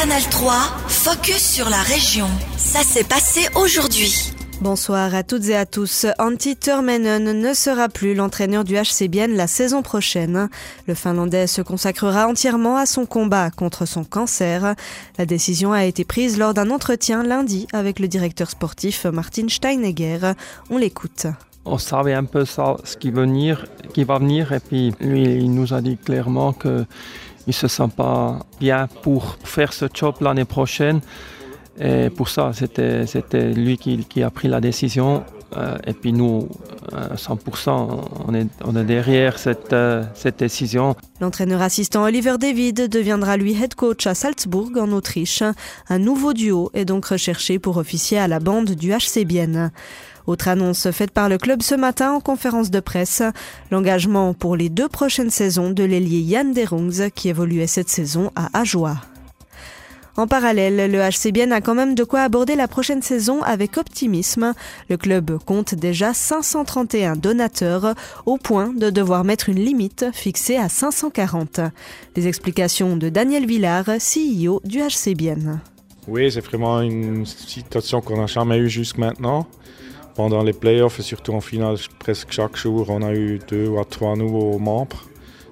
Canal 3, focus sur la région. Ça s'est passé aujourd'hui. Bonsoir à toutes et à tous. Antti Turmenen ne sera plus l'entraîneur du HCBN la saison prochaine. Le Finlandais se consacrera entièrement à son combat contre son cancer. La décision a été prise lors d'un entretien lundi avec le directeur sportif Martin Steinegger. On l'écoute. On savait un peu ça, ce qui, venir, qui va venir et puis lui il nous a dit clairement qu'il ne se sent pas bien pour faire ce job l'année prochaine. Et pour ça, c'était lui qui, a pris la décision. Euh, et puis nous, à 100%, on est, on est derrière cette, euh, cette décision. L'entraîneur assistant Oliver David deviendra lui head coach à Salzbourg en Autriche. Un nouveau duo est donc recherché pour officier à la bande du HC Bienne. Autre annonce faite par le club ce matin en conférence de presse, l'engagement pour les deux prochaines saisons de l'ailier Yann Derungs qui évoluait cette saison à Ajoie. En parallèle, le HC Bienne a quand même de quoi aborder la prochaine saison avec optimisme. Le club compte déjà 531 donateurs au point de devoir mettre une limite fixée à 540. Les explications de Daniel Villard, CEO du HC Bienne. Oui, c'est vraiment une situation qu'on n'a jamais eue jusqu'à maintenant. Pendant les playoffs et surtout en finale, presque chaque jour, on a eu deux ou trois nouveaux membres.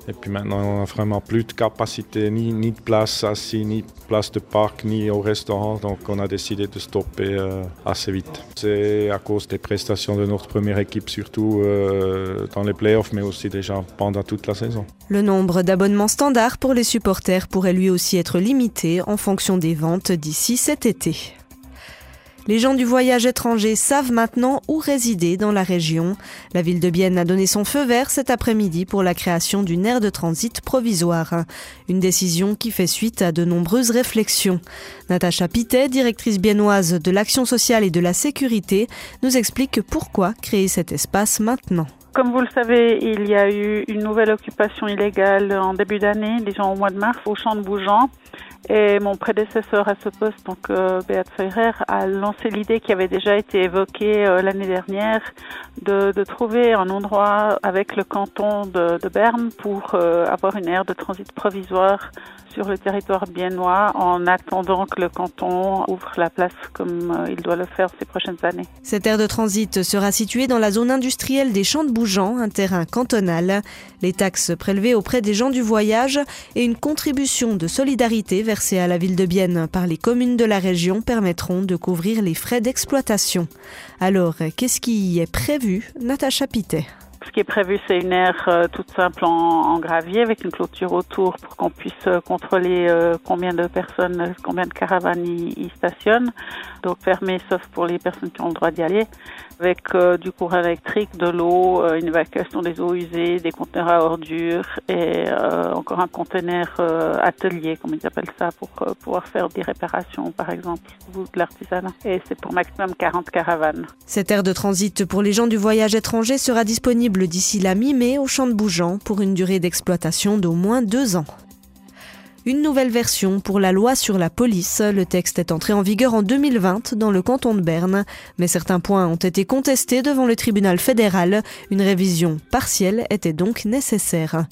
Et puis maintenant, on n'a vraiment plus de capacité, ni, ni, de place assis, ni de place de parc, ni au restaurant. Donc on a décidé de stopper euh, assez vite. C'est à cause des prestations de notre première équipe, surtout euh, dans les playoffs, mais aussi déjà pendant toute la saison. Le nombre d'abonnements standards pour les supporters pourrait lui aussi être limité en fonction des ventes d'ici cet été. Les gens du voyage étranger savent maintenant où résider dans la région. La ville de Bienne a donné son feu vert cet après-midi pour la création d'une aire de transit provisoire. Une décision qui fait suite à de nombreuses réflexions. Natacha Pitet, directrice biennoise de l'action sociale et de la sécurité, nous explique pourquoi créer cet espace maintenant. Comme vous le savez, il y a eu une nouvelle occupation illégale en début d'année, déjà au mois de mars, au champ de Bougeant. Et mon prédécesseur à ce poste, donc euh, Beat Feurer, a lancé l'idée qui avait déjà été évoquée euh, l'année dernière de, trouver un endroit avec le canton de, de Berne pour euh, avoir une aire de transit provisoire sur le territoire biennois en attendant que le canton ouvre la place comme euh, il doit le faire ces prochaines années. Cette aire de transit sera située dans la zone industrielle des Champs de Bougeant, un terrain cantonal. Les taxes prélevées auprès des gens du voyage et une contribution de solidarité versée à la ville de Bienne par les communes de la région permettront de couvrir les frais d'exploitation. Alors, qu'est-ce qui y est prévu Natacha Pitet? Qui est prévu, c'est une aire euh, toute simple en, gravier avec une clôture autour pour qu'on puisse euh, contrôler euh, combien de personnes, combien de caravanes y, y, stationnent. Donc fermé sauf pour les personnes qui ont le droit d'y aller. Avec du courant électrique, de l'eau, une évacuation des eaux usées, des conteneurs à ordures et encore un conteneur atelier, comme ils appellent ça, pour pouvoir faire des réparations, par exemple, ou de l'artisanat. Et c'est pour maximum 40 caravanes. Cette aire de transit pour les gens du voyage étranger sera disponible d'ici la mi-mai au champ de Bougeant pour une durée d'exploitation d'au moins deux ans une nouvelle version pour la loi sur la police. Le texte est entré en vigueur en 2020 dans le canton de Berne, mais certains points ont été contestés devant le tribunal fédéral. Une révision partielle était donc nécessaire.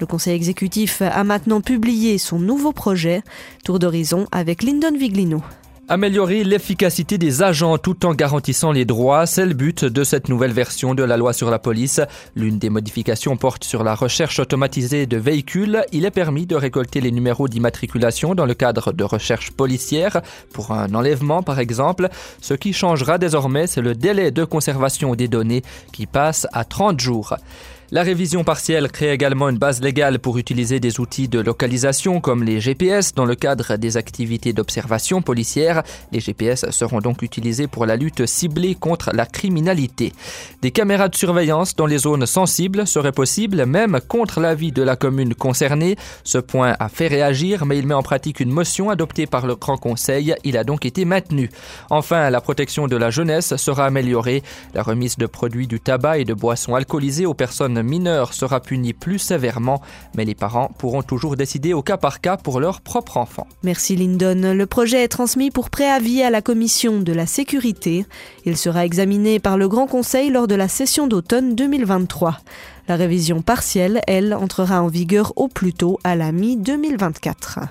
Le conseil exécutif a maintenant publié son nouveau projet. Tour d'horizon avec Lyndon Viglino. Améliorer l'efficacité des agents tout en garantissant les droits, c'est le but de cette nouvelle version de la loi sur la police. L'une des modifications porte sur la recherche automatisée de véhicules. Il est permis de récolter les numéros d'immatriculation dans le cadre de recherche policière, pour un enlèvement par exemple. Ce qui changera désormais, c'est le délai de conservation des données qui passe à 30 jours. La révision partielle crée également une base légale pour utiliser des outils de localisation comme les GPS dans le cadre des activités d'observation policière. Les GPS seront donc utilisés pour la lutte ciblée contre la criminalité. Des caméras de surveillance dans les zones sensibles seraient possibles même contre l'avis de la commune concernée. Ce point a fait réagir mais il met en pratique une motion adoptée par le Grand Conseil. Il a donc été maintenu. Enfin, la protection de la jeunesse sera améliorée. La remise de produits du tabac et de boissons alcoolisées aux personnes mineur sera puni plus sévèrement, mais les parents pourront toujours décider au cas par cas pour leur propre enfant. Merci Lyndon. Le projet est transmis pour préavis à la commission de la sécurité. Il sera examiné par le Grand Conseil lors de la session d'automne 2023. La révision partielle, elle, entrera en vigueur au plus tôt à la mi-2024.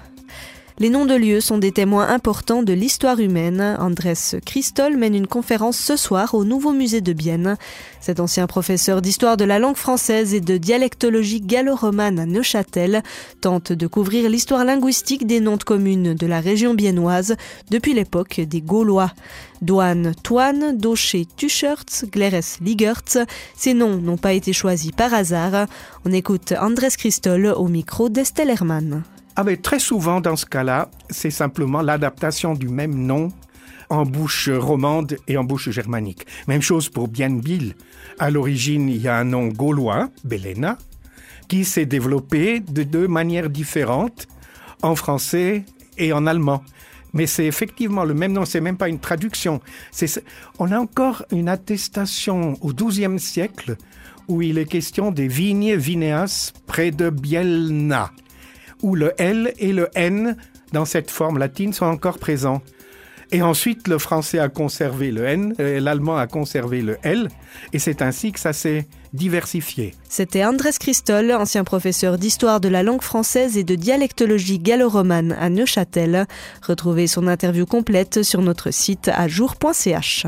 Les noms de lieux sont des témoins importants de l'histoire humaine. Andrés Christol mène une conférence ce soir au nouveau musée de Bienne. Cet ancien professeur d'histoire de la langue française et de dialectologie gallo-romane à Neuchâtel tente de couvrir l'histoire linguistique des noms de communes de la région biennoise depuis l'époque des Gaulois. Douane, Toine, Daucher, Tuchertz, Gleres, Ligertz, ces noms n'ont pas été choisis par hasard. On écoute Andrés Christol au micro d'Estelle Hermann. Ah mais très souvent dans ce cas-là, c'est simplement l'adaptation du même nom en bouche romande et en bouche germanique. Même chose pour Bienbil. À l'origine, il y a un nom gaulois, Belena, qui s'est développé de deux manières différentes en français et en allemand. Mais c'est effectivement le même nom, c'est même pas une traduction. On a encore une attestation au XIIe siècle où il est question des vignes vineas près de Bielna, où le L et le N dans cette forme latine sont encore présents. Et ensuite, le français a conservé le N, euh, l'allemand a conservé le L, et c'est ainsi que ça s'est diversifié. C'était Andrés Christol, ancien professeur d'histoire de la langue française et de dialectologie gallo-romane à Neuchâtel. Retrouvez son interview complète sur notre site à jour.ch.